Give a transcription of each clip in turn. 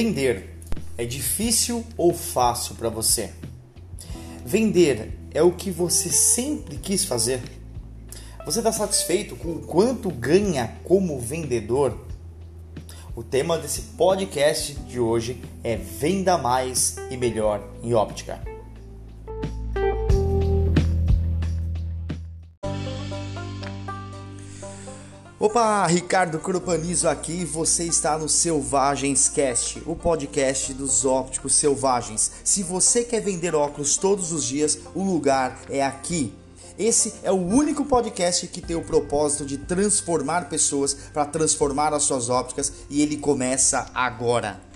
Vender é difícil ou fácil para você? Vender é o que você sempre quis fazer? Você está satisfeito com o quanto ganha como vendedor? O tema desse podcast de hoje é Venda Mais e Melhor em Óptica. Opa, Ricardo Cropanizo aqui, você está no Selvagens Cast, o podcast dos ópticos selvagens. Se você quer vender óculos todos os dias, o lugar é aqui. Esse é o único podcast que tem o propósito de transformar pessoas para transformar as suas ópticas e ele começa agora.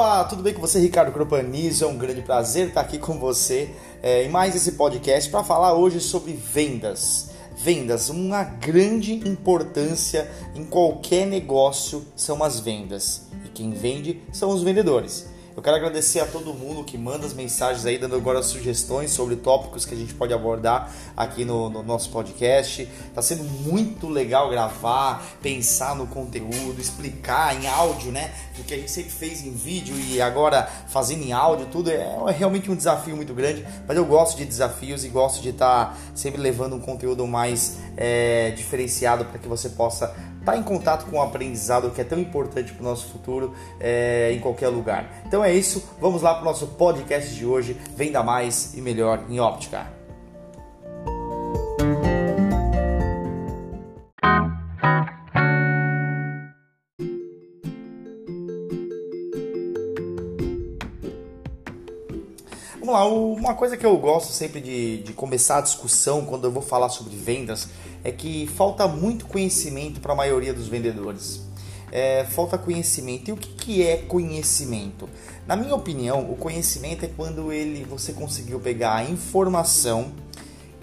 Opa, tudo bem com você, Ricardo Cropanizo? É um grande prazer estar aqui com você é, em mais esse podcast para falar hoje sobre vendas. Vendas, uma grande importância em qualquer negócio são as vendas. E quem vende são os vendedores. Eu quero agradecer a todo mundo que manda as mensagens aí, dando agora sugestões sobre tópicos que a gente pode abordar aqui no, no nosso podcast. Tá sendo muito legal gravar, pensar no conteúdo, explicar em áudio, né? Porque a gente sempre fez em vídeo e agora fazendo em áudio, tudo é, é realmente um desafio muito grande. Mas eu gosto de desafios e gosto de estar tá sempre levando um conteúdo mais é, diferenciado para que você possa estar tá em contato com o aprendizado que é tão importante para o nosso futuro é, em qualquer lugar. Então é isso, vamos lá para o nosso podcast de hoje. Venda mais e melhor em óptica. Vamos lá, uma coisa que eu gosto sempre de, de começar a discussão quando eu vou falar sobre vendas é que falta muito conhecimento para a maioria dos vendedores. É, falta conhecimento. E o que, que é conhecimento? Na minha opinião, o conhecimento é quando ele você conseguiu pegar a informação,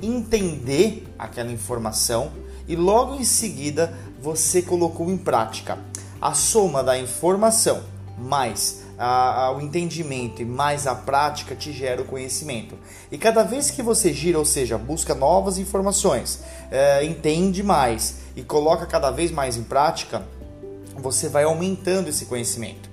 entender aquela informação e logo em seguida você colocou em prática. A soma da informação mais a, a, o entendimento e mais a prática te gera o conhecimento. E cada vez que você gira, ou seja, busca novas informações, é, entende mais e coloca cada vez mais em prática, você vai aumentando esse conhecimento.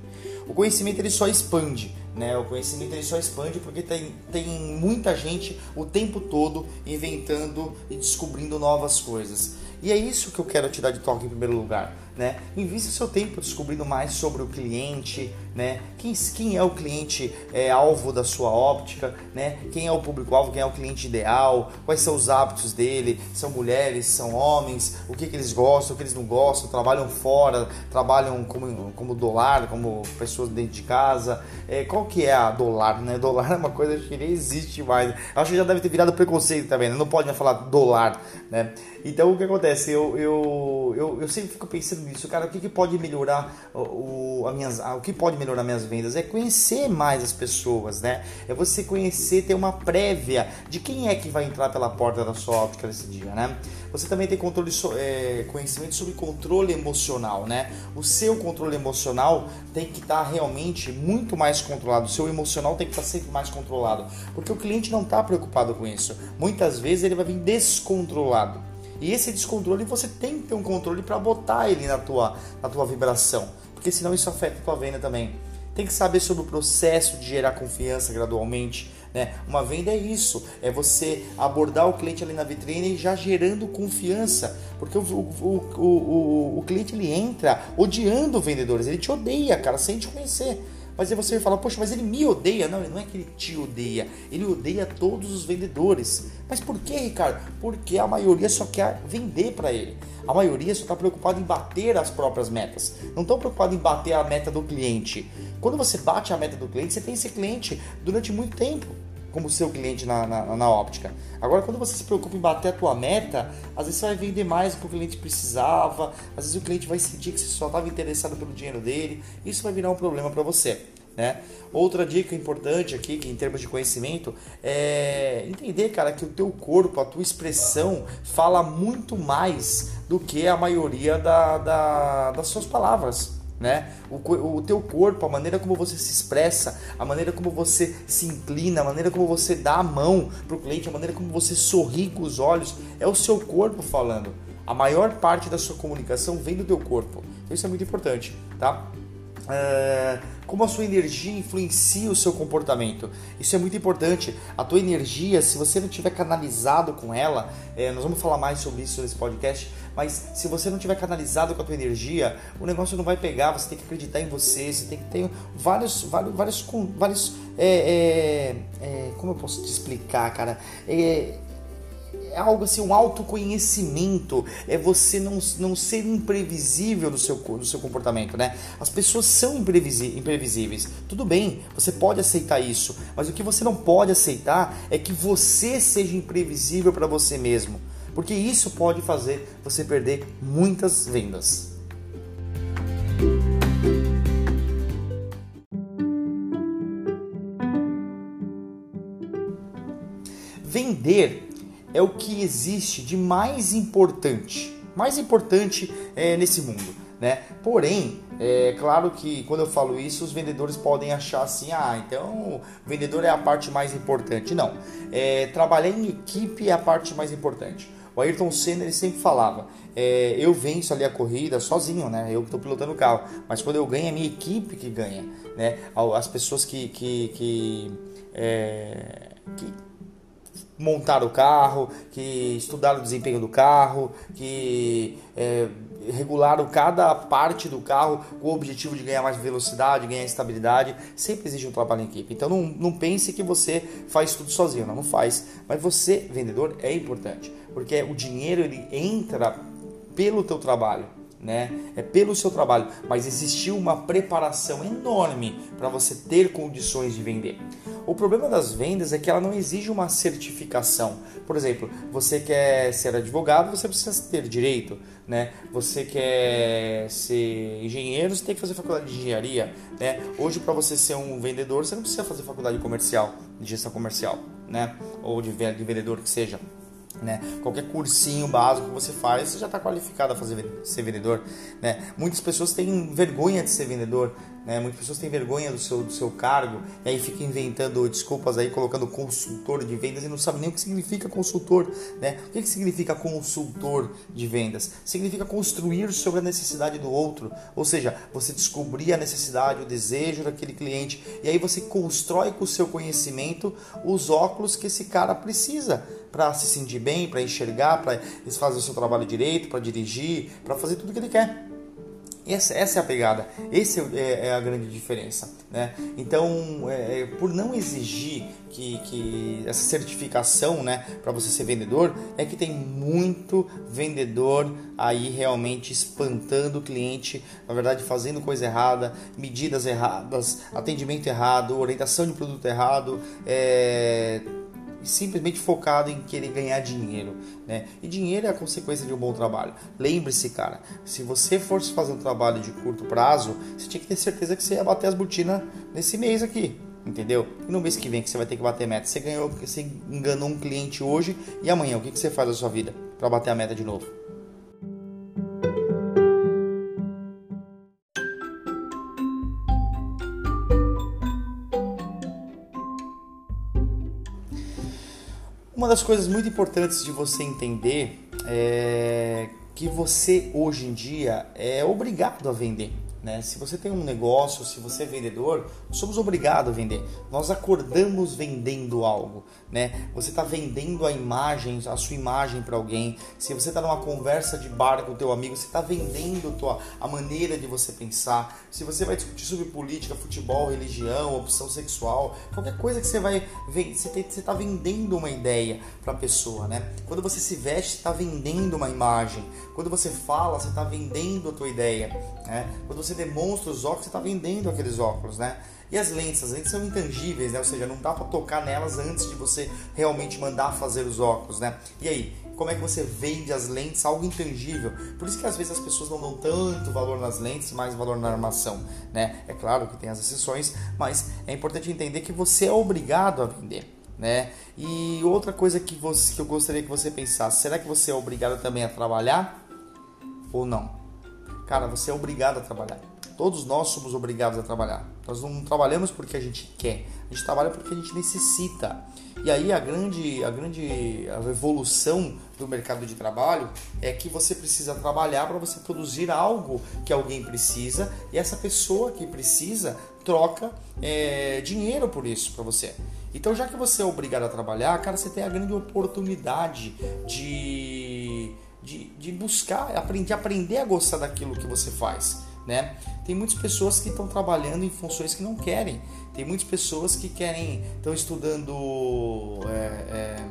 O conhecimento ele só expande, né? O conhecimento ele só expande porque tem, tem muita gente o tempo todo inventando e descobrindo novas coisas. E é isso que eu quero te dar de toque em primeiro lugar né? Invista seu tempo descobrindo mais sobre o cliente, né? Quem, quem é o cliente é, alvo da sua óptica, né? Quem é o público-alvo, quem é o cliente ideal, quais são os hábitos dele, são mulheres, são homens, o que, que eles gostam, o que eles não gostam, trabalham fora, trabalham como, como dólar, como pessoas dentro de casa. É, qual que é a dólar, né? Dólar é uma coisa que nem existe mais. Acho que já deve ter virado preconceito também, né? Não pode falar dólar, né? Então o que acontece? Eu, eu, eu, eu sempre fico pensando nisso, cara. O que, que pode melhorar o, a minhas, o que pode melhorar minhas vendas? É conhecer mais as pessoas, né? É você conhecer, ter uma prévia de quem é que vai entrar pela porta da sua óptica nesse dia, né? Você também tem controle, é, conhecimento sobre controle emocional, né? O seu controle emocional tem que estar tá realmente muito mais controlado. O seu emocional tem que estar tá sempre mais controlado, porque o cliente não está preocupado com isso. Muitas vezes ele vai vir descontrolado. E esse descontrole você tem que ter um controle para botar ele na tua, na tua vibração, porque senão isso afeta a tua venda também. Tem que saber sobre o processo de gerar confiança gradualmente. Né? Uma venda é isso, é você abordar o cliente ali na vitrine já gerando confiança, porque o, o, o, o, o cliente ele entra odiando vendedores, ele te odeia, cara, sem te conhecer. Mas aí você falar, poxa, mas ele me odeia. Não, não é que ele te odeia. Ele odeia todos os vendedores. Mas por que, Ricardo? Porque a maioria só quer vender para ele. A maioria só está preocupada em bater as próprias metas. Não estão preocupados em bater a meta do cliente. Quando você bate a meta do cliente, você tem esse cliente durante muito tempo como seu cliente na, na, na, óptica. Agora, quando você se preocupa em bater a tua meta, às vezes você vai vender mais do que o cliente precisava, às vezes o cliente vai sentir que você só estava interessado pelo dinheiro dele, isso vai virar um problema para você. Né? Outra dica importante aqui, que em termos de conhecimento, é entender, cara, que o teu corpo, a tua expressão fala muito mais do que a maioria da, da, das suas palavras. Né? O, o teu corpo, a maneira como você se expressa, a maneira como você se inclina, a maneira como você dá a mão pro cliente, a maneira como você sorri com os olhos, é o seu corpo falando. A maior parte da sua comunicação vem do teu corpo. Então isso é muito importante, tá? É, como a sua energia influencia o seu comportamento. Isso é muito importante. A tua energia, se você não tiver canalizado com ela, é, nós vamos falar mais sobre isso nesse podcast, mas se você não tiver canalizado com a tua energia, o negócio não vai pegar, você tem que acreditar em você, você tem que ter vários, vários, vários, vários é, é, é como eu posso te explicar, cara? É, é algo assim, um autoconhecimento, é você não, não ser imprevisível no seu, no seu comportamento, né? As pessoas são imprevisíveis. Tudo bem, você pode aceitar isso, mas o que você não pode aceitar é que você seja imprevisível para você mesmo, porque isso pode fazer você perder muitas vendas. Vender é o que existe de mais importante, mais importante é, nesse mundo. Né? Porém, é claro que quando eu falo isso, os vendedores podem achar assim: ah, então o vendedor é a parte mais importante. Não, é, trabalhar em equipe é a parte mais importante. O Ayrton Senna ele sempre falava: é, eu venço ali a corrida sozinho, né? Eu que estou pilotando o carro, mas quando eu ganho é a minha equipe que ganha, né? As pessoas que, que, que, é, que montaram o carro, que estudaram o desempenho do carro, que é, regularam cada parte do carro com o objetivo de ganhar mais velocidade, ganhar estabilidade. Sempre existe um trabalho em equipe. Então não, não pense que você faz tudo sozinho, não, não faz. Mas você, vendedor, é importante, porque o dinheiro ele entra pelo teu trabalho né? É pelo seu trabalho, mas existiu uma preparação enorme para você ter condições de vender. O problema das vendas é que ela não exige uma certificação. Por exemplo, você quer ser advogado, você precisa ter direito, né? Você quer ser engenheiro, você tem que fazer faculdade de engenharia, né? Hoje para você ser um vendedor, você não precisa fazer faculdade comercial, de gestão comercial, né? Ou de vendedor que seja. Né? Qualquer cursinho básico que você faz, você já está qualificado a fazer, ser vendedor. Né? Muitas pessoas têm vergonha de ser vendedor, né? muitas pessoas têm vergonha do seu, do seu cargo e aí fica inventando desculpas aí, colocando consultor de vendas e não sabe nem o que significa consultor. Né? O que, que significa consultor de vendas? Significa construir sobre a necessidade do outro, ou seja, você descobrir a necessidade, o desejo daquele cliente e aí você constrói com o seu conhecimento os óculos que esse cara precisa para se sentir bem, para enxergar, para fazer o seu trabalho direito, para dirigir, para fazer tudo que ele quer. Essa, essa é a pegada, essa é, é, a grande diferença. Né? Então, é, é, por não exigir que, que essa certificação né, para você ser vendedor, é que tem muito vendedor aí realmente espantando o cliente, na verdade fazendo coisa errada, medidas erradas, atendimento errado, orientação de produto errado, é, simplesmente focado em querer ganhar dinheiro, né? E dinheiro é a consequência de um bom trabalho. Lembre-se, cara, se você fosse fazer um trabalho de curto prazo, você tinha que ter certeza que você ia bater as botinas nesse mês aqui, entendeu? E no mês que vem que você vai ter que bater meta. Você ganhou, você enganou um cliente hoje e amanhã o que, que você faz da sua vida para bater a meta de novo? Das coisas muito importantes de você entender é que você hoje em dia é obrigado a vender. Né? Se você tem um negócio, se você é vendedor, somos obrigados a vender. Nós acordamos vendendo algo. Né? Você está vendendo a imagem, a sua imagem para alguém. Se você está numa conversa de bar com o teu amigo, você está vendendo tua, a maneira de você pensar. Se você vai discutir sobre política, futebol, religião, opção sexual, qualquer coisa que você vai você está vendendo uma ideia para a pessoa. Né? Quando você se veste, está vendendo uma imagem. Quando você fala, você está vendendo a tua ideia. Né? Quando você demonstra os óculos, você está vendendo aqueles óculos, né? E as lentes, as lentes são intangíveis, né? Ou seja, não dá para tocar nelas antes de você realmente mandar fazer os óculos, né? E aí, como é que você vende as lentes, algo intangível? Por isso que às vezes as pessoas não dão tanto valor nas lentes, mais valor na armação, né? É claro que tem as exceções, mas é importante entender que você é obrigado a vender. Né? E outra coisa que, você, que eu gostaria que você pensasse: será que você é obrigado também a trabalhar ou não? Cara, você é obrigado a trabalhar. Todos nós somos obrigados a trabalhar. Nós não trabalhamos porque a gente quer, a gente trabalha porque a gente necessita. E aí a grande, a grande evolução do mercado de trabalho é que você precisa trabalhar para você produzir algo que alguém precisa e essa pessoa que precisa troca é, dinheiro por isso para você. Então, já que você é obrigado a trabalhar, cara, você tem a grande oportunidade de, de, de buscar, aprender, aprender a gostar daquilo que você faz. Né? Tem muitas pessoas que estão trabalhando em funções que não querem. Tem muitas pessoas que querem, estão estudando é, é,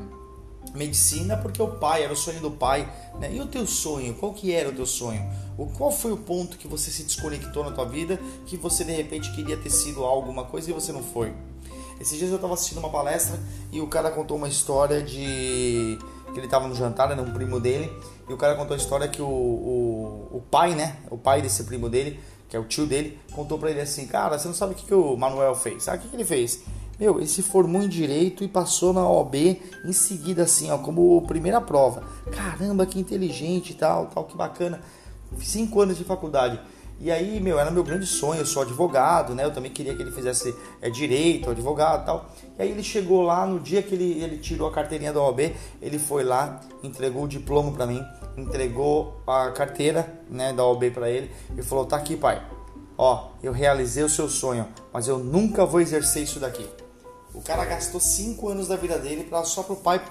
medicina porque o pai era o sonho do pai. Né? E o teu sonho? Qual que era o teu sonho? O qual foi o ponto que você se desconectou na tua vida que você de repente queria ter sido alguma coisa e você não foi? Esses dias eu estava assistindo uma palestra e o cara contou uma história de que ele estava no jantar, era um primo dele, e o cara contou a história que o, o, o pai, né, o pai desse primo dele, que é o tio dele, contou para ele assim, cara, você não sabe o que, que o Manuel fez? Sabe o que, que ele fez? Meu, ele se formou em Direito e passou na OB em seguida assim, ó, como primeira prova. Caramba, que inteligente e tal, tal, que bacana. Cinco anos de faculdade. E aí, meu, era meu grande sonho, eu sou advogado, né? Eu também queria que ele fizesse é, direito, advogado tal. E aí ele chegou lá, no dia que ele, ele tirou a carteirinha da OAB, ele foi lá, entregou o diploma para mim, entregou a carteira, né, da OAB para ele e falou: "Tá aqui, pai. Ó, eu realizei o seu sonho, mas eu nunca vou exercer isso daqui." O cara gastou cinco anos da vida dele para só pro pai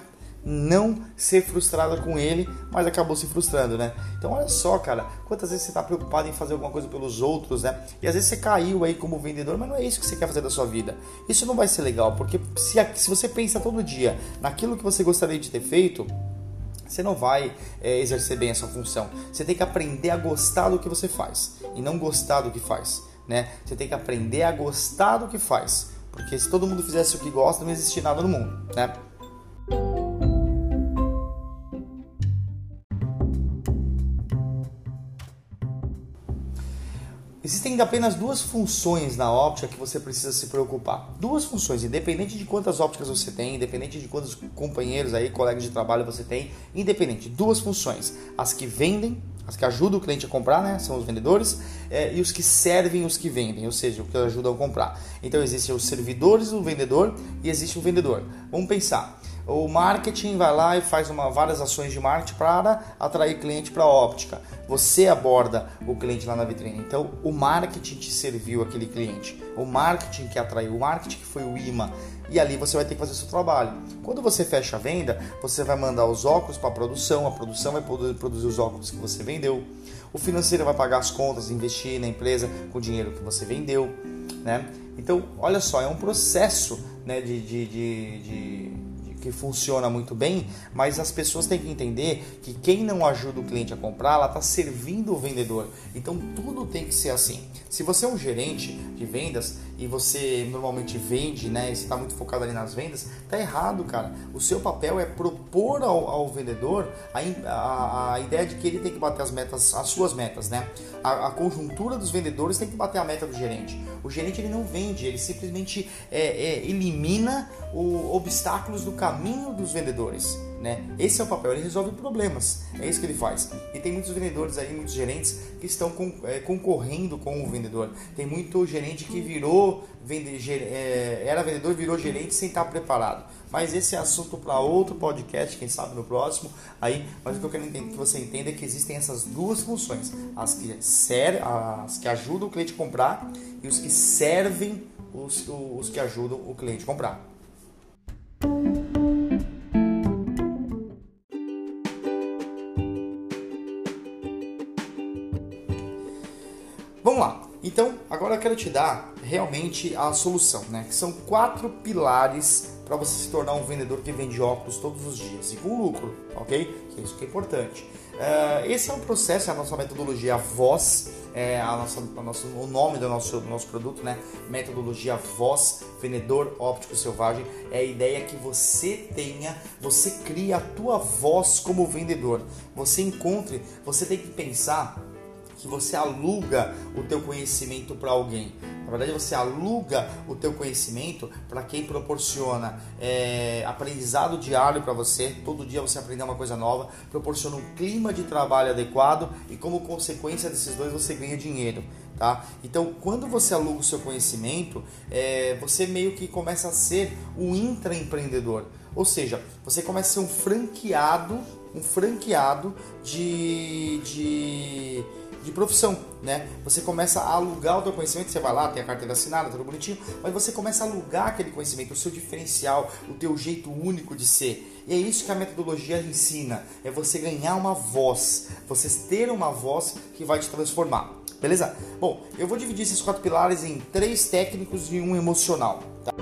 não ser frustrada com ele, mas acabou se frustrando, né? Então olha só, cara, quantas vezes você está preocupado em fazer alguma coisa pelos outros, né? E às vezes você caiu aí como vendedor, mas não é isso que você quer fazer da sua vida. Isso não vai ser legal, porque se, se você pensa todo dia naquilo que você gostaria de ter feito, você não vai é, exercer bem essa função. Você tem que aprender a gostar do que você faz e não gostar do que faz, né? Você tem que aprender a gostar do que faz, porque se todo mundo fizesse o que gosta, não existia nada no mundo, né? Existem apenas duas funções na óptica que você precisa se preocupar. Duas funções, independente de quantas ópticas você tem, independente de quantos companheiros aí, colegas de trabalho você tem, independente. Duas funções: as que vendem, as que ajudam o cliente a comprar, né? São os vendedores, é, e os que servem os que vendem, ou seja, o que ajudam a comprar. Então existem os servidores do vendedor e existe o vendedor. Vamos pensar. O marketing vai lá e faz uma, várias ações de marketing para atrair cliente para a óptica. Você aborda o cliente lá na vitrine. Então, o marketing te serviu aquele cliente. O marketing que atraiu, o marketing que foi o imã. E ali você vai ter que fazer seu trabalho. Quando você fecha a venda, você vai mandar os óculos para a produção, a produção vai produzir os óculos que você vendeu. O financeiro vai pagar as contas, investir na empresa com o dinheiro que você vendeu. Né? Então, olha só, é um processo né, de, de, de, de que funciona muito bem, mas as pessoas têm que entender que quem não ajuda o cliente a comprar, ela está servindo o vendedor. Então tudo tem que ser assim. Se você é um gerente de vendas e você normalmente vende, né, e você está muito focado ali nas vendas, tá errado, cara. O seu papel é propor ao, ao vendedor a, a, a, ideia de que ele tem que bater as metas, as suas metas, né? A, a, conjuntura dos vendedores tem que bater a meta do gerente. O gerente ele não vende, ele simplesmente é, é, elimina os obstáculos do caminho dos vendedores. Né? Esse é o papel, ele resolve problemas, é isso que ele faz. E tem muitos vendedores aí, muitos gerentes que estão com, é, concorrendo com o vendedor. Tem muito gerente que virou, vende, é, era vendedor, virou gerente sem estar preparado. Mas esse é assunto para outro podcast, quem sabe no próximo. Aí, mas o que eu quero que você entenda é que existem essas duas funções: as que, ser, as que ajudam o cliente a comprar e os que servem os, os que ajudam o cliente a comprar. Então, agora eu quero te dar realmente a solução, né? Que são quatro pilares para você se tornar um vendedor que vende óculos todos os dias e com lucro, ok? Que é isso que é importante. Uh, esse é um processo, é a nossa metodologia Voz, é a nossa, a nossa, o nome do nosso, do nosso produto, né? Metodologia Voz, vendedor óptico selvagem. É a ideia que você tenha, você cria a tua voz como vendedor. Você encontre, você tem que pensar que você aluga o teu conhecimento para alguém. Na verdade, você aluga o teu conhecimento para quem proporciona é, aprendizado diário para você. Todo dia você aprender uma coisa nova, proporciona um clima de trabalho adequado e como consequência desses dois você ganha dinheiro. Tá? Então, quando você aluga o seu conhecimento, é, você meio que começa a ser um intraempreendedor. Ou seja, você começa a ser um franqueado, um franqueado de, de de profissão, né? Você começa a alugar o teu conhecimento, você vai lá, tem a carteira assinada, tudo bonitinho, mas você começa a alugar aquele conhecimento, o seu diferencial, o teu jeito único de ser. E é isso que a metodologia ensina, é você ganhar uma voz, você ter uma voz que vai te transformar. Beleza? Bom, eu vou dividir esses quatro pilares em três técnicos e um emocional. Tá?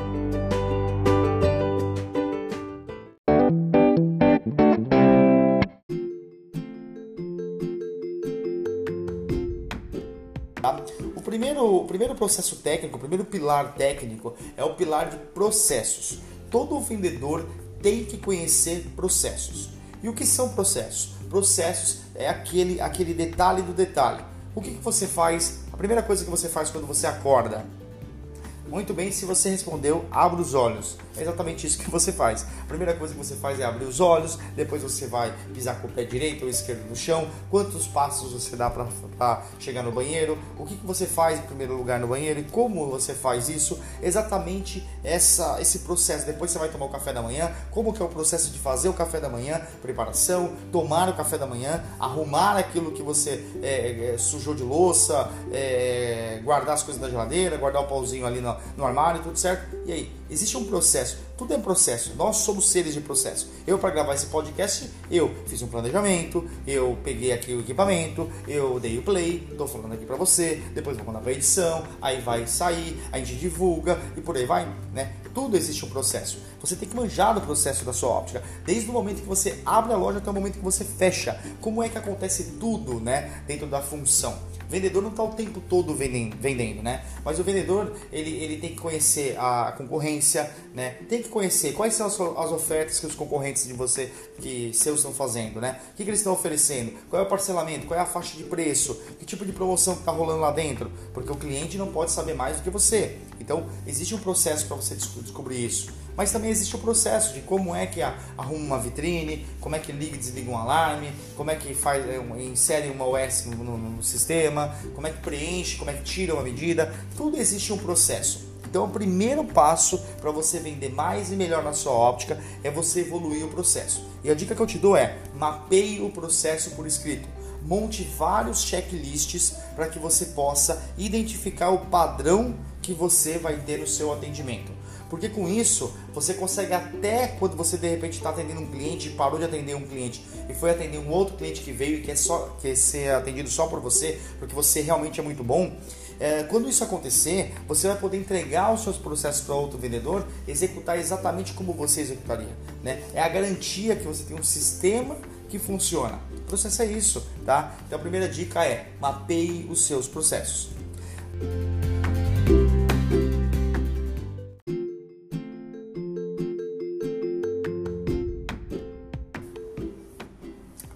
Primeiro, o primeiro processo técnico, o primeiro pilar técnico é o pilar de processos. Todo vendedor tem que conhecer processos. E o que são processos? Processos é aquele, aquele detalhe do detalhe. O que, que você faz? A primeira coisa que você faz quando você acorda muito bem, se você respondeu, abra os olhos. É exatamente isso que você faz. A primeira coisa que você faz é abrir os olhos, depois você vai pisar com o pé direito ou esquerdo no chão, quantos passos você dá para chegar no banheiro, o que, que você faz em primeiro lugar no banheiro e como você faz isso. Exatamente essa, esse processo. Depois você vai tomar o café da manhã, como que é o processo de fazer o café da manhã, preparação, tomar o café da manhã, arrumar aquilo que você é, é, sujou de louça, é, guardar as coisas da geladeira, guardar o pauzinho ali no, no armário, tudo certo. E aí, existe um processo, tudo é um processo. Nós somos seres de processo. Eu para gravar esse podcast, eu fiz um planejamento, eu peguei aqui o equipamento, eu dei o play, estou falando aqui para você, depois vou mandar para edição, aí vai sair, a gente divulga e por aí vai, né? Tudo existe um processo. Você tem que manjar do processo da sua óptica, desde o momento que você abre a loja até o momento que você fecha. Como é que acontece tudo, né, dentro da função? vendedor não está o tempo todo vendendo, vendendo, né? Mas o vendedor ele, ele tem que conhecer a concorrência, né? Tem que conhecer quais são as, as ofertas que os concorrentes de você, que seus estão fazendo, né? O que, que eles estão oferecendo? Qual é o parcelamento? Qual é a faixa de preço? Que tipo de promoção está rolando lá dentro? Porque o cliente não pode saber mais do que você. Então existe um processo para você descobrir isso mas também existe o processo de como é que arruma uma vitrine, como é que liga e desliga um alarme, como é que faz, é, insere uma OS no, no, no sistema, como é que preenche, como é que tira uma medida, tudo existe um processo. Então, o primeiro passo para você vender mais e melhor na sua óptica é você evoluir o processo. E a dica que eu te dou é: mapeie o processo por escrito. Monte vários checklists para que você possa identificar o padrão que você vai ter no seu atendimento. Porque com isso você consegue até quando você de repente está atendendo um cliente, parou de atender um cliente e foi atender um outro cliente que veio e quer, só, quer ser atendido só por você, porque você realmente é muito bom. É, quando isso acontecer, você vai poder entregar os seus processos para outro vendedor, executar exatamente como você executaria. Né? É a garantia que você tem um sistema que funciona. O processo é isso, tá? Então a primeira dica é mapeie os seus processos.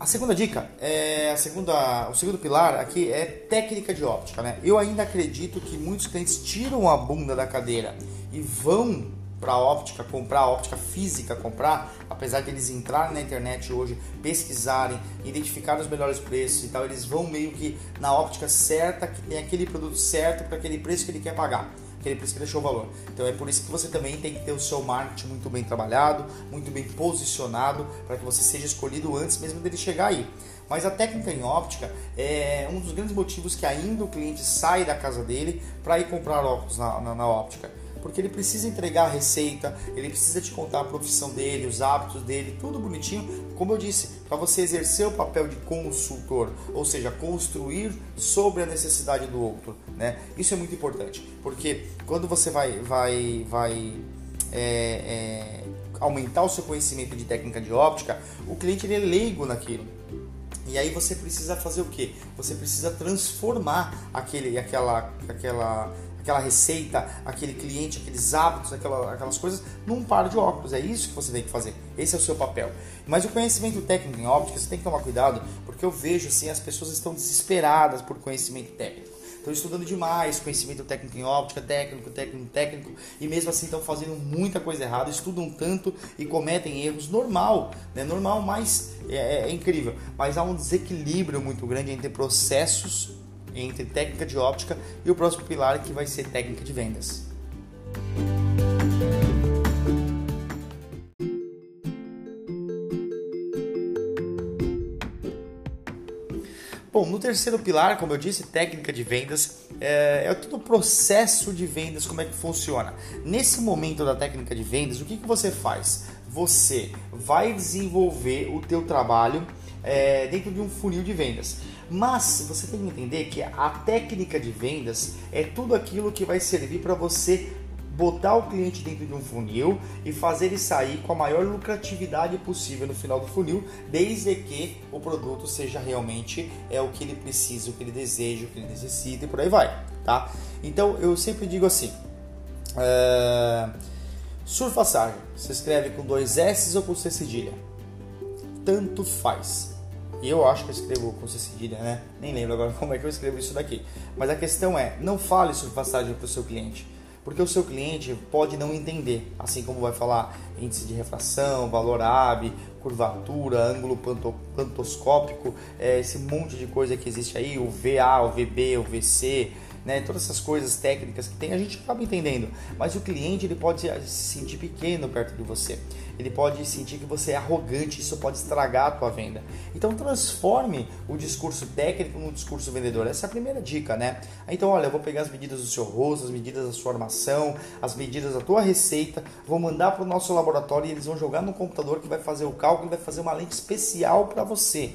A segunda dica, é a segunda, o segundo pilar aqui é técnica de óptica. Né? Eu ainda acredito que muitos clientes tiram a bunda da cadeira e vão para a óptica, comprar óptica física, comprar, apesar de eles entrarem na internet hoje, pesquisarem, identificar os melhores preços e tal, eles vão meio que na óptica certa, que tem aquele produto certo para aquele preço que ele quer pagar preço que deixou o valor. Então é por isso que você também tem que ter o seu marketing muito bem trabalhado, muito bem posicionado, para que você seja escolhido antes mesmo dele chegar aí. Mas a técnica em óptica é um dos grandes motivos que ainda o cliente sai da casa dele para ir comprar óculos na, na, na óptica porque ele precisa entregar a receita, ele precisa te contar a profissão dele, os hábitos dele, tudo bonitinho, como eu disse, para você exercer o papel de consultor, ou seja, construir sobre a necessidade do outro, né? Isso é muito importante, porque quando você vai, vai, vai é, é, aumentar o seu conhecimento de técnica de óptica, o cliente ele é leigo naquilo. E aí você precisa fazer o que? Você precisa transformar aquele, aquela, aquela aquela receita, aquele cliente, aqueles hábitos, aquela, aquelas coisas, num par de óculos. É isso que você tem que fazer. Esse é o seu papel. Mas o conhecimento técnico em óptica, você tem que tomar cuidado, porque eu vejo assim, as pessoas estão desesperadas por conhecimento técnico. estão estudando demais, conhecimento técnico em óptica, técnico, técnico, técnico, e mesmo assim estão fazendo muita coisa errada, estudam tanto e cometem erros. Normal, né? Normal, mas é, é, é incrível. Mas há um desequilíbrio muito grande entre processos, entre técnica de óptica e o próximo pilar que vai ser técnica de vendas. Bom, no terceiro pilar, como eu disse, técnica de vendas, é, é todo o processo de vendas, como é que funciona. Nesse momento da técnica de vendas, o que, que você faz? Você vai desenvolver o teu trabalho é, dentro de um funil de vendas. Mas você tem que entender que a técnica de vendas é tudo aquilo que vai servir para você botar o cliente dentro de um funil e fazer ele sair com a maior lucratividade possível no final do funil, desde que o produto seja realmente é o que ele precisa, o que ele deseja, o que ele necessita e por aí vai, tá? Então eu sempre digo assim, é... surfassagem, se escreve com dois S ou com C cedilha, tanto faz. Eu acho que eu escrevo com C cedilha, né? Nem lembro agora como é que eu escrevo isso daqui. Mas a questão é, não fale surfassagem para o seu cliente porque o seu cliente pode não entender, assim como vai falar índice de refração, valor AB, curvatura, ângulo pantoscópico, é, esse monte de coisa que existe aí, o VA, o VB, o VC, né? Todas essas coisas técnicas que tem, a gente acaba entendendo. Mas o cliente ele pode se sentir pequeno perto de você. Ele pode sentir que você é arrogante, isso pode estragar a tua venda. Então transforme o discurso técnico no discurso vendedor. Essa é a primeira dica, né? Então, olha, eu vou pegar as medidas do seu rosto, as medidas da sua armação, as medidas da tua receita, vou mandar para o nosso laboratório e eles vão jogar no computador que vai fazer o cálculo vai fazer uma lente especial para você,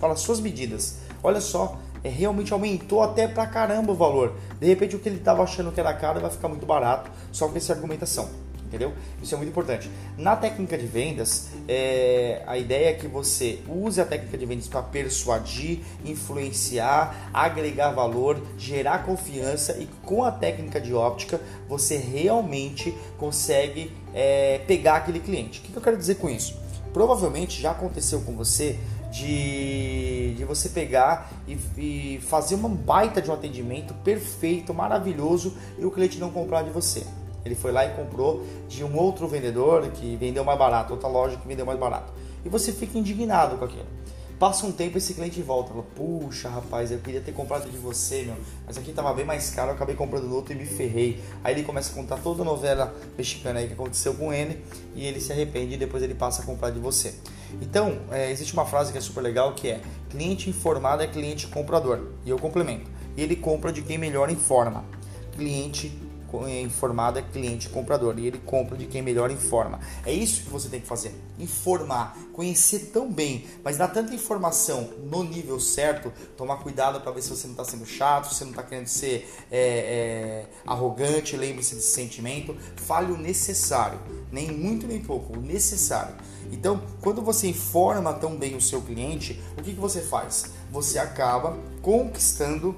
para as suas medidas. Olha só, realmente aumentou até pra caramba o valor. De repente o que ele estava achando que era caro vai ficar muito barato só com essa argumentação. Entendeu? Isso é muito importante. Na técnica de vendas, é, a ideia é que você use a técnica de vendas para persuadir, influenciar, agregar valor, gerar confiança e com a técnica de óptica você realmente consegue é, pegar aquele cliente. O que eu quero dizer com isso? Provavelmente já aconteceu com você de, de você pegar e, e fazer uma baita de um atendimento perfeito, maravilhoso e o cliente não comprar de você. Ele foi lá e comprou de um outro vendedor que vendeu mais barato, outra loja que vendeu mais barato. E você fica indignado com aquilo. Passa um tempo esse cliente volta, fala, puxa rapaz, eu queria ter comprado de você, meu, mas aqui tava bem mais caro, eu acabei comprando no outro e me ferrei. Aí ele começa a contar toda a novela mexicana aí que aconteceu com ele e ele se arrepende e depois ele passa a comprar de você. Então, é, existe uma frase que é super legal que é cliente informado é cliente comprador. E eu complemento. Ele compra de quem melhor informa. Cliente informado é cliente comprador e ele compra de quem melhor informa. É isso que você tem que fazer: informar, conhecer tão bem, mas dar tanta informação no nível certo. Tomar cuidado para ver se você não está sendo chato, se você não está querendo ser é, é, arrogante. Lembre-se desse sentimento. Fale o necessário, nem muito nem pouco, o necessário. Então, quando você informa tão bem o seu cliente, o que, que você faz? Você acaba conquistando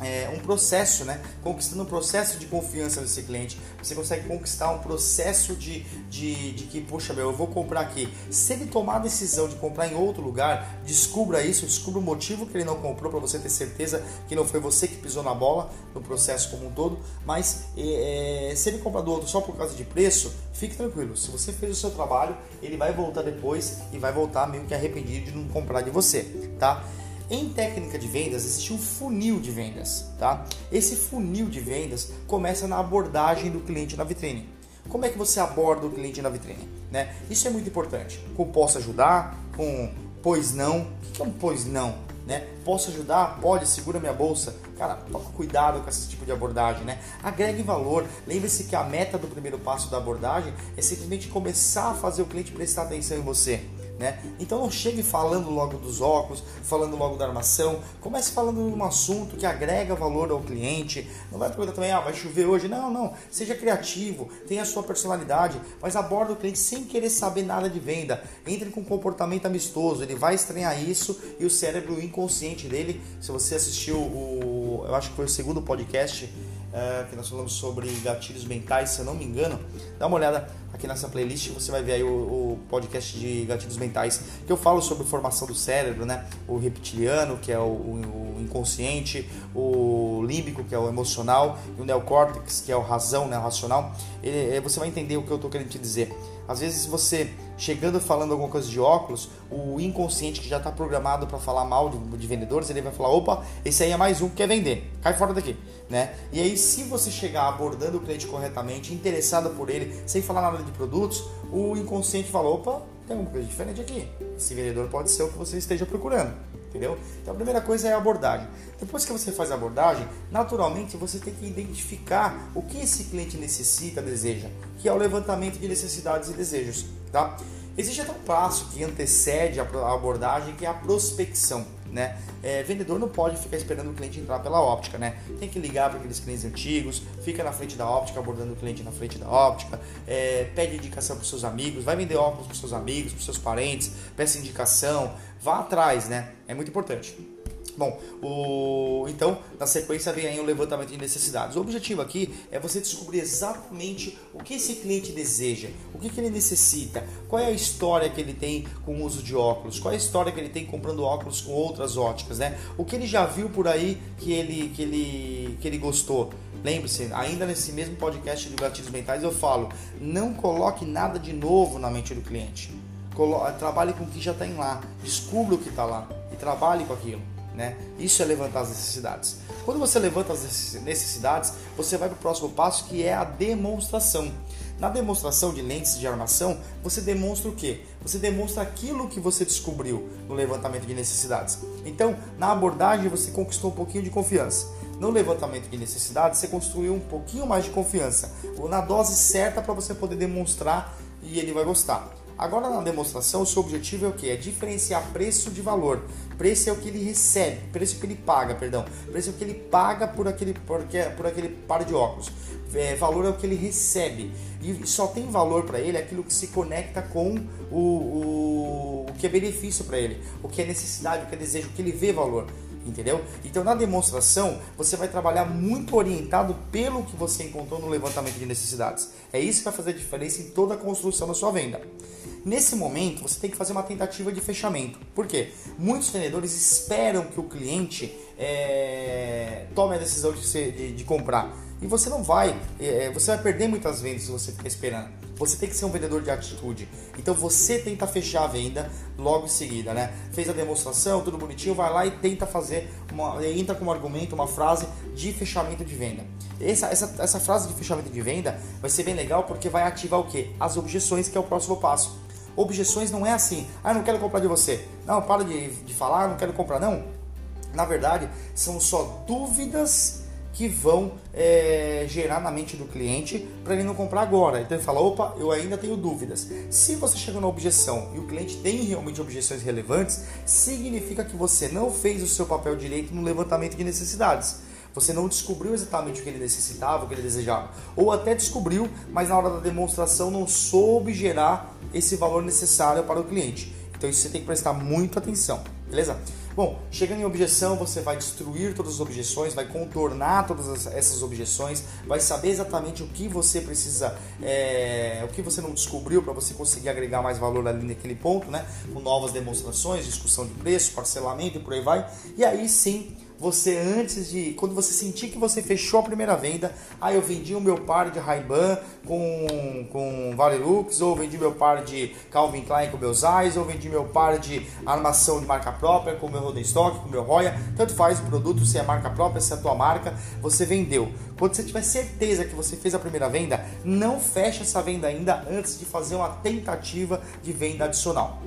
é, um processo, né? Conquistando um processo de confiança desse cliente. Você consegue conquistar um processo de, de, de que, poxa, meu, eu vou comprar aqui. Se ele tomar a decisão de comprar em outro lugar, descubra isso, descubra o motivo que ele não comprou para você ter certeza que não foi você que pisou na bola no processo como um todo. Mas é, se ele comprar do outro só por causa de preço, fique tranquilo. Se você fez o seu trabalho, ele vai voltar depois e vai voltar meio que arrependido de não comprar de você, tá? Em técnica de vendas existe um funil de vendas, tá? Esse funil de vendas começa na abordagem do cliente na vitrine. Como é que você aborda o cliente na vitrine? Né? Isso é muito importante. Com posso ajudar, com pois não. O que é um pois não? Né? Posso ajudar? Pode, segura minha bolsa. Cara, toma cuidado com esse tipo de abordagem, né? Agregue valor. Lembre-se que a meta do primeiro passo da abordagem é simplesmente começar a fazer o cliente prestar atenção em você. Né? Então não chegue falando logo dos óculos, falando logo da armação, comece falando de um assunto que agrega valor ao cliente. Não vai perguntar também, ah, vai chover hoje. Não, não. Seja criativo, tenha a sua personalidade, mas aborda o cliente sem querer saber nada de venda. Entre com um comportamento amistoso, ele vai estranhar isso e o cérebro inconsciente dele, se você assistiu o, eu acho que foi o segundo podcast uh, que nós falamos sobre gatilhos mentais, se eu não me engano. Dá uma olhada aqui nessa playlist, você vai ver aí o, o, podcast de gatilhos mentais, que eu falo sobre formação do cérebro, né? O reptiliano, que é o, o inconsciente, o límbico, que é o emocional, e o neocórtex, que é o razão, né? O racional. Você vai entender o que eu estou querendo te dizer. Às vezes você chegando falando alguma coisa de óculos, o inconsciente que já está programado para falar mal de, de, vendedores, ele vai falar: opa, esse aí é mais um que quer vender, cai fora daqui, né? E aí, se você chegar abordando o cliente corretamente, interessado por ele, sem falar nada de produtos, o inconsciente fala: opa, tem alguma coisa diferente aqui. Esse vendedor pode ser o que você esteja procurando entendeu? Então a primeira coisa é a abordagem. Depois que você faz a abordagem, naturalmente você tem que identificar o que esse cliente necessita, deseja, que é o levantamento de necessidades e desejos, tá? Existe até um passo que antecede a abordagem, que é a prospecção né? É, vendedor não pode ficar esperando o cliente entrar pela óptica, né? Tem que ligar para aqueles clientes antigos, fica na frente da óptica, abordando o cliente na frente da óptica, é, pede indicação para seus amigos, vai vender óculos para seus amigos, para seus parentes, peça indicação, vá atrás, né? É muito importante. Bom, o... então na sequência vem aí o levantamento de necessidades. O objetivo aqui é você descobrir exatamente o que esse cliente deseja, o que, que ele necessita, qual é a história que ele tem com o uso de óculos, qual é a história que ele tem comprando óculos com outras óticas, né? O que ele já viu por aí que ele, que ele, que ele gostou. Lembre-se, ainda nesse mesmo podcast de gatilhos mentais eu falo, não coloque nada de novo na mente do cliente. Trabalhe com o que já tem lá, descubra o que está lá e trabalhe com aquilo. Né? Isso é levantar as necessidades. Quando você levanta as necessidades, você vai para o próximo passo que é a demonstração. Na demonstração de lentes de armação, você demonstra o que? Você demonstra aquilo que você descobriu no levantamento de necessidades. Então, na abordagem, você conquistou um pouquinho de confiança. No levantamento de necessidades, você construiu um pouquinho mais de confiança, ou na dose certa para você poder demonstrar e ele vai gostar. Agora na demonstração, o seu objetivo é o que? É diferenciar preço de valor. Preço é o que ele recebe, preço que ele paga, perdão. Preço é o que ele paga por aquele, por, por aquele par de óculos. É, valor é o que ele recebe. E só tem valor para ele aquilo que se conecta com o, o, o que é benefício para ele, o que é necessidade, o que é desejo, o que ele vê valor entendeu? Então na demonstração você vai trabalhar muito orientado pelo que você encontrou no levantamento de necessidades. É isso que vai fazer a diferença em toda a construção da sua venda. Nesse momento você tem que fazer uma tentativa de fechamento. Por quê? Muitos vendedores esperam que o cliente é, tome a decisão de, ser, de, de comprar. E você não vai, é, você vai perder muitas vendas se você ficar esperando. Você tem que ser um vendedor de atitude. Então você tenta fechar a venda logo em seguida, né? Fez a demonstração, tudo bonitinho, vai lá e tenta fazer, uma, entra com um argumento, uma frase de fechamento de venda. Essa, essa, essa frase de fechamento de venda vai ser bem legal porque vai ativar o que? As objeções, que é o próximo passo. Objeções não é assim, ah, não quero comprar de você. Não, para de, de falar, não quero comprar, não. Na verdade, são só dúvidas que vão é, gerar na mente do cliente para ele não comprar agora. Então ele fala: opa, eu ainda tenho dúvidas. Se você chega na objeção e o cliente tem realmente objeções relevantes, significa que você não fez o seu papel direito no levantamento de necessidades. Você não descobriu exatamente o que ele necessitava, o que ele desejava. Ou até descobriu, mas na hora da demonstração não soube gerar esse valor necessário para o cliente. Então isso você tem que prestar muita atenção, beleza? Bom, chegando em objeção, você vai destruir todas as objeções, vai contornar todas essas objeções, vai saber exatamente o que você precisa, é, o que você não descobriu para você conseguir agregar mais valor ali naquele ponto, né? Com novas demonstrações, discussão de preço, parcelamento e por aí vai. E aí sim você antes de quando você sentir que você fechou a primeira venda, aí ah, eu vendi o meu par de Ray-Ban com com Varilux, ou vendi meu par de Calvin Klein com meus Eyes, ou vendi meu par de armação de marca própria com meu Rodenstock, com meu Roya, tanto faz o produto se é marca própria, se é a tua marca, você vendeu. Quando você tiver certeza que você fez a primeira venda, não feche essa venda ainda antes de fazer uma tentativa de venda adicional.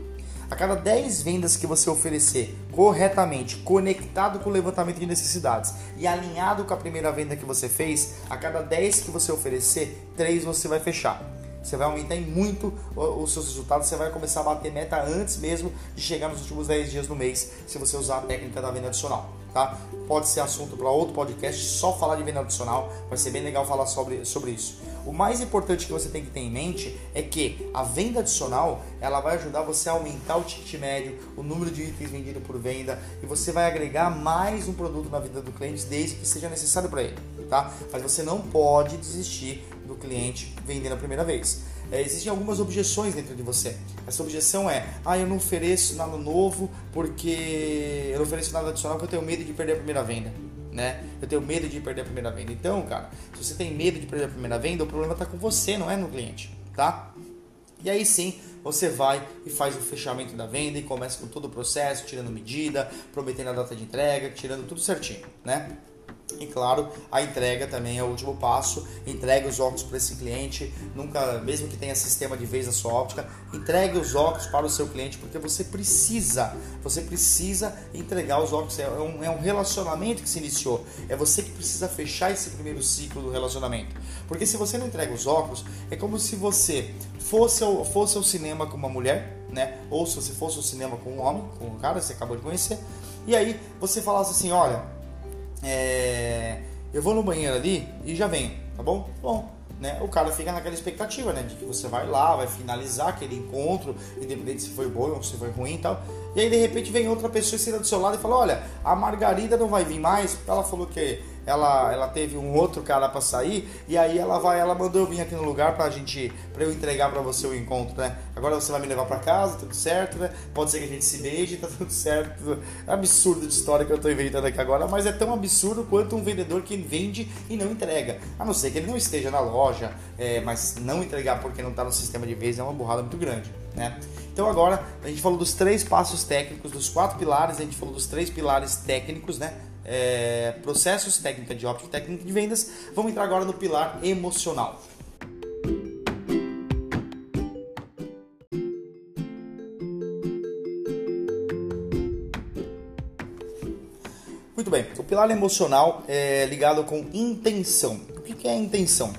A cada 10 vendas que você oferecer corretamente, conectado com o levantamento de necessidades e alinhado com a primeira venda que você fez, a cada 10 que você oferecer, 3 você vai fechar. Você vai aumentar em muito os seus resultados, você vai começar a bater meta antes mesmo de chegar nos últimos 10 dias do mês, se você usar a técnica da venda adicional. tá? Pode ser assunto para outro podcast, só falar de venda adicional, vai ser bem legal falar sobre, sobre isso. O mais importante que você tem que ter em mente é que a venda adicional ela vai ajudar você a aumentar o ticket médio, o número de itens vendidos por venda e você vai agregar mais um produto na vida do cliente desde que seja necessário para ele, tá? Mas você não pode desistir do cliente vendendo a primeira vez. É, existem algumas objeções dentro de você. Essa objeção é: ah, eu não ofereço nada novo porque eu não ofereço nada adicional porque eu tenho medo de perder a primeira venda. Né? Eu tenho medo de perder a primeira venda. Então, cara, se você tem medo de perder a primeira venda, o problema está com você, não é no cliente, tá? E aí sim, você vai e faz o fechamento da venda e começa com todo o processo, tirando medida, prometendo a data de entrega, tirando tudo certinho, né? E claro, a entrega também é o último passo. Entregue os óculos para esse cliente, nunca, mesmo que tenha sistema de vez na sua óptica, entregue os óculos para o seu cliente, porque você precisa, você precisa entregar os óculos. É um, é um relacionamento que se iniciou. É você que precisa fechar esse primeiro ciclo do relacionamento. Porque se você não entrega os óculos, é como se você fosse ao, fosse ao cinema com uma mulher, né? Ou se você fosse ao cinema com um homem, com um cara que você acabou de conhecer, e aí você falasse assim, olha é, eu vou no banheiro ali e já venho, tá bom? Bom, né? O cara fica naquela expectativa, né? De que você vai lá, vai finalizar aquele encontro, independente se foi bom ou se foi ruim e tal. E aí de repente vem outra pessoa e senta do seu lado e fala: Olha, a Margarida não vai vir mais, porque ela falou que ela, ela teve um outro cara para sair e aí ela vai, ela mandou eu vir aqui no lugar pra gente, para eu entregar para você o encontro, né? Agora você vai me levar para casa, tudo certo, né? Pode ser que a gente se beije, tá tudo certo. É absurdo de história que eu tô inventando aqui agora, mas é tão absurdo quanto um vendedor que vende e não entrega. A não ser que ele não esteja na loja, é, mas não entregar porque não tá no sistema de vez é uma burrada muito grande, né? Então agora a gente falou dos três passos técnicos, dos quatro pilares, a gente falou dos três pilares técnicos, né? É, processos, técnica de óptica e técnica de vendas. Vamos entrar agora no pilar emocional. Muito bem, o pilar emocional é ligado com intenção. O que é intenção?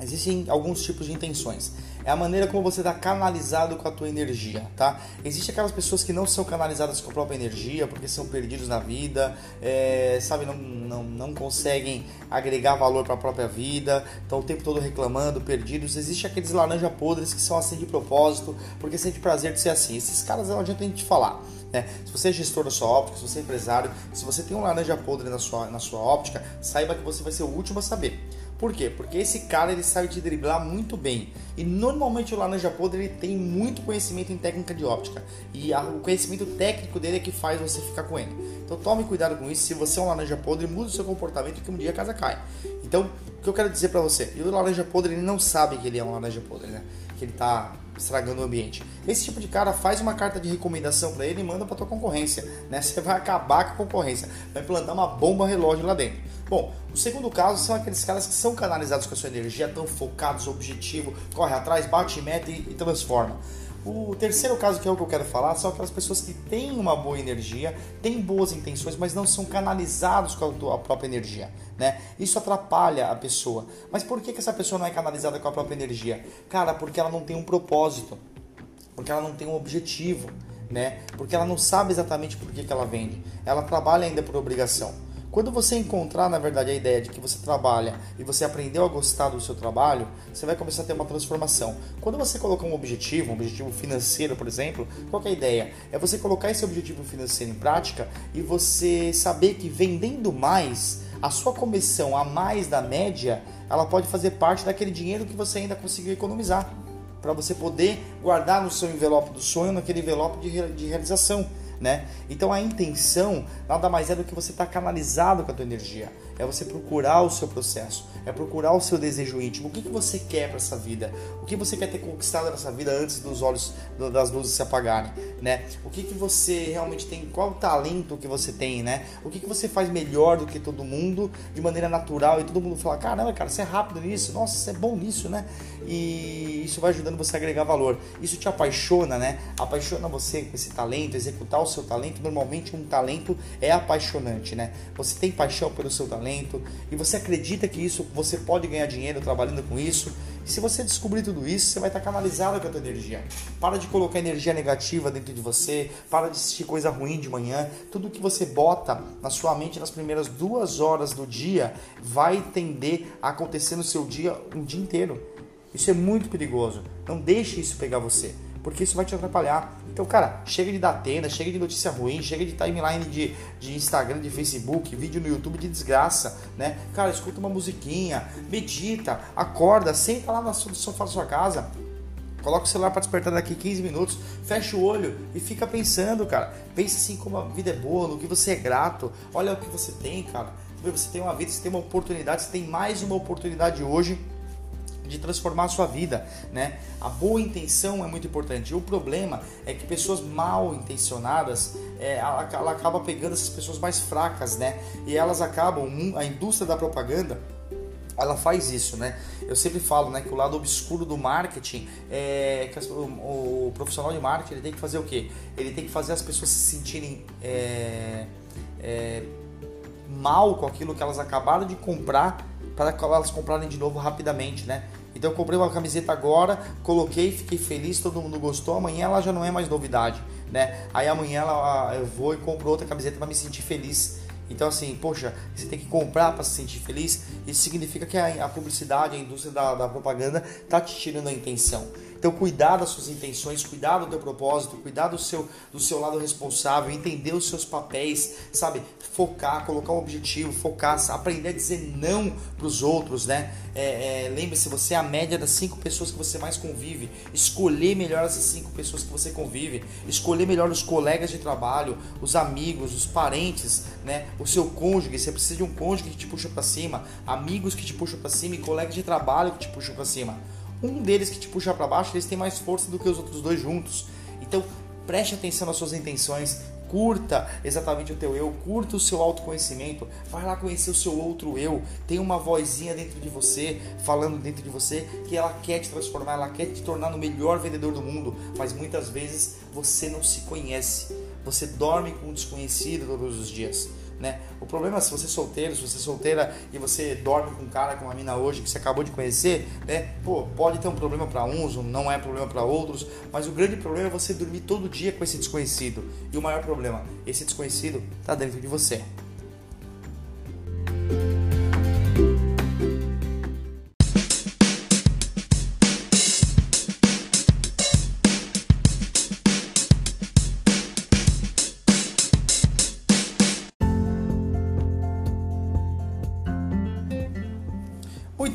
Existem alguns tipos de intenções é a maneira como você está canalizado com a tua energia, tá? Existem aquelas pessoas que não são canalizadas com a própria energia porque são perdidos na vida, é, sabe, não, não, não conseguem agregar valor para a própria vida, estão o tempo todo reclamando, perdidos. Existem aqueles laranja podres que são assim de propósito porque sente prazer de ser assim. Esses caras não adianta a gente falar. Né? Se você é gestor da sua óptica, se você é empresário, se você tem um laranja podre na sua, na sua óptica, saiba que você vai ser o último a saber. Por quê? Porque esse cara ele sabe te driblar muito bem. E normalmente o laranja podre ele tem muito conhecimento em técnica de óptica. E a, o conhecimento técnico dele é que faz você ficar com ele. Então tome cuidado com isso. Se você é um laranja podre, mude o seu comportamento que um dia a casa cai. Então, o que eu quero dizer para você? E o laranja podre ele não sabe que ele é um laranja podre, né? Que ele tá estragando o ambiente. Esse tipo de cara faz uma carta de recomendação para ele e manda para tua concorrência, né? Você vai acabar com a concorrência, vai plantar uma bomba relógio lá dentro. Bom, o segundo caso são aqueles caras que são canalizados com a sua energia, tão focados, objetivo, corre atrás, bate meta e, e transforma. O terceiro caso, que é o que eu quero falar, são aquelas pessoas que têm uma boa energia, têm boas intenções, mas não são canalizados com a própria energia. Né? Isso atrapalha a pessoa. Mas por que, que essa pessoa não é canalizada com a própria energia? Cara, porque ela não tem um propósito, porque ela não tem um objetivo, né? porque ela não sabe exatamente por que, que ela vende. Ela trabalha ainda por obrigação. Quando você encontrar, na verdade, a ideia de que você trabalha e você aprendeu a gostar do seu trabalho, você vai começar a ter uma transformação. Quando você colocar um objetivo, um objetivo financeiro, por exemplo, qual é a ideia? É você colocar esse objetivo financeiro em prática e você saber que vendendo mais, a sua comissão a mais da média, ela pode fazer parte daquele dinheiro que você ainda conseguiu economizar. Para você poder guardar no seu envelope do sonho, naquele envelope de, de realização né? Então a intenção nada mais é do que você estar tá canalizado com a tua energia. É você procurar o seu processo, é procurar o seu desejo íntimo. O que, que você quer para essa vida? O que você quer ter conquistado nessa vida antes dos olhos das luzes se apagarem, né? O que, que você realmente tem? Qual o talento que você tem, né? O que, que você faz melhor do que todo mundo de maneira natural e todo mundo fala: caramba, cara, você é rápido nisso, nossa, você é bom nisso, né? E isso vai ajudando você a agregar valor. Isso te apaixona, né? Apaixona você com esse talento, executar o seu talento. Normalmente um talento é apaixonante, né? Você tem paixão pelo seu talento talento e você acredita que isso você pode ganhar dinheiro trabalhando com isso. E se você descobrir tudo isso, você vai estar canalizado com a tua energia. Para de colocar energia negativa dentro de você, para de assistir coisa ruim de manhã. Tudo que você bota na sua mente nas primeiras duas horas do dia vai tender a acontecer no seu dia um dia inteiro. Isso é muito perigoso. Não deixe isso pegar você porque isso vai te atrapalhar. Então, cara, chega de dar tenda, chega de notícia ruim, chega de timeline de, de Instagram, de Facebook, vídeo no YouTube de desgraça, né? Cara, escuta uma musiquinha, medita, acorda, senta lá no sofá da sua casa, Coloca o celular para despertar daqui 15 minutos, fecha o olho e fica pensando, cara. Pensa assim como a vida é boa, no que você é grato. Olha o que você tem, cara. Você tem uma vida, você tem uma oportunidade, você tem mais uma oportunidade hoje de transformar a sua vida, né? A boa intenção é muito importante. O problema é que pessoas mal intencionadas, é, ela, ela acaba pegando essas pessoas mais fracas, né? E elas acabam, a indústria da propaganda, ela faz isso, né? Eu sempre falo, né, que o lado obscuro do marketing é que o, o, profissional de marketing ele tem que fazer o quê? Ele tem que fazer as pessoas se sentirem é, é, mal com aquilo que elas acabaram de comprar para elas comprarem de novo rapidamente, né? Então eu comprei uma camiseta agora, coloquei, fiquei feliz, todo mundo gostou. Amanhã ela já não é mais novidade, né? Aí amanhã ela, eu vou e compro outra camiseta para me sentir feliz. Então assim, poxa, você tem que comprar para se sentir feliz. Isso significa que a, publicidade, a indústria da, da propaganda tá te tirando a intenção. Então, cuidar das suas intenções, cuidar do teu propósito, cuidar do seu, do seu lado responsável, entender os seus papéis, sabe? Focar, colocar um objetivo, focar, aprender a dizer não para os outros, né? É, é, Lembre-se, você é a média das cinco pessoas que você mais convive. Escolher melhor essas cinco pessoas que você convive. Escolher melhor os colegas de trabalho, os amigos, os parentes, né? O seu cônjuge. Você precisa de um cônjuge que te puxa para cima, amigos que te puxam para cima e colegas de trabalho que te puxam para cima um deles que te puxa para baixo, eles têm mais força do que os outros dois juntos. Então, preste atenção nas suas intenções, curta exatamente o teu eu, curta o seu autoconhecimento, vai lá conhecer o seu outro eu, tem uma vozinha dentro de você, falando dentro de você, que ela quer te transformar, ela quer te tornar no melhor vendedor do mundo, mas muitas vezes você não se conhece, você dorme com o desconhecido todos os dias né? O problema é se você é solteiro, se você é solteira e você dorme com um cara, com uma mina hoje que você acabou de conhecer, né? Pô, pode ter um problema para uns, não é problema para outros, mas o grande problema é você dormir todo dia com esse desconhecido. E o maior problema, esse desconhecido está dentro de você.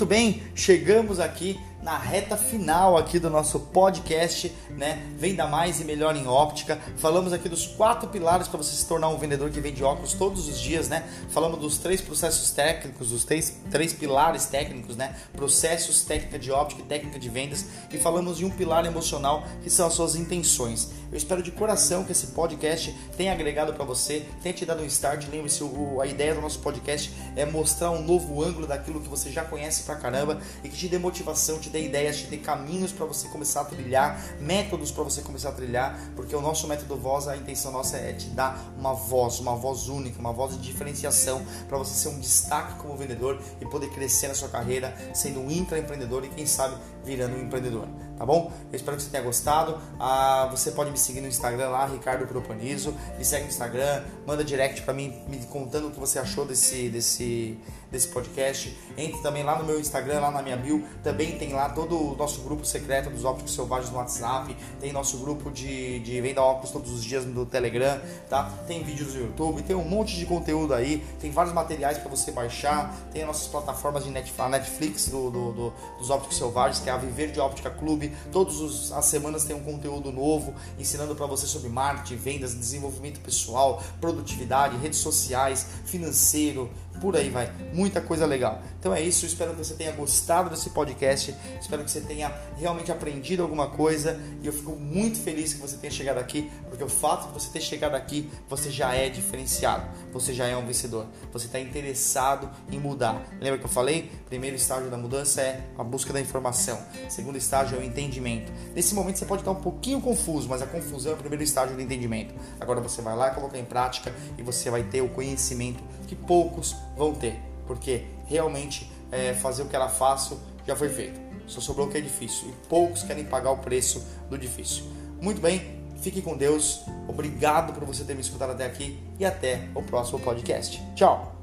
Muito bem, chegamos aqui na reta final aqui do nosso podcast, né? Venda mais e melhor em óptica. Falamos aqui dos quatro pilares para você se tornar um vendedor que vende óculos todos os dias, né? Falamos dos três processos técnicos, dos três, três pilares técnicos, né? Processos, técnica de óptica e técnica de vendas. E falamos de um pilar emocional que são as suas intenções. Eu espero de coração que esse podcast tenha agregado para você, tenha te dado um start. Lembre-se, a ideia do nosso podcast é mostrar um novo ângulo daquilo que você já conhece pra caramba e que te dê motivação, te dê ideias, te dê caminhos para você começar a trilhar, métodos para você começar a trilhar, porque o nosso método voz, a intenção nossa é te dar uma voz, uma voz única, uma voz de diferenciação para você ser um destaque como vendedor e poder crescer na sua carreira sendo um intraempreendedor e quem sabe virando um empreendedor, tá bom? Eu espero que você tenha gostado. Ah, você pode me seguir no Instagram lá, Ricardo Propanizo. Me segue no Instagram, manda direct para mim me contando o que você achou desse, desse, desse podcast. Entre também lá no meu Instagram, lá na minha bio. Também tem lá todo o nosso grupo secreto dos ópticos selvagens no WhatsApp. Tem nosso grupo de, de venda óculos todos os dias no Telegram, tá? Tem vídeos no YouTube, tem um monte de conteúdo aí. Tem vários materiais para você baixar. Tem as nossas plataformas de Netflix do, do, do, dos ópticos selvagens, que é a Viver de Óptica Clube. Todas as semanas tem um conteúdo novo ensinando para você sobre marketing, vendas, desenvolvimento pessoal, produtividade, redes sociais, financeiro, por aí vai. Muita coisa legal. Então é isso, espero que você tenha gostado desse podcast, espero que você tenha realmente aprendido alguma coisa e eu fico muito feliz que você tenha chegado aqui, porque o fato de você ter chegado aqui, você já é diferenciado, você já é um vencedor, você está interessado em mudar. Lembra que eu falei? Primeiro estágio da mudança é a busca da informação, segundo estágio é o entendimento. Nesse momento você pode estar um pouquinho confuso, mas a confusão é o primeiro estágio do entendimento. Agora você vai lá, colocar em prática e você vai ter o conhecimento que poucos vão ter. porque realmente é, fazer o que era fácil já foi feito. Só sobrou o que é difícil e poucos querem pagar o preço do difícil. Muito bem, fique com Deus. Obrigado por você ter me escutado até aqui e até o próximo podcast. Tchau!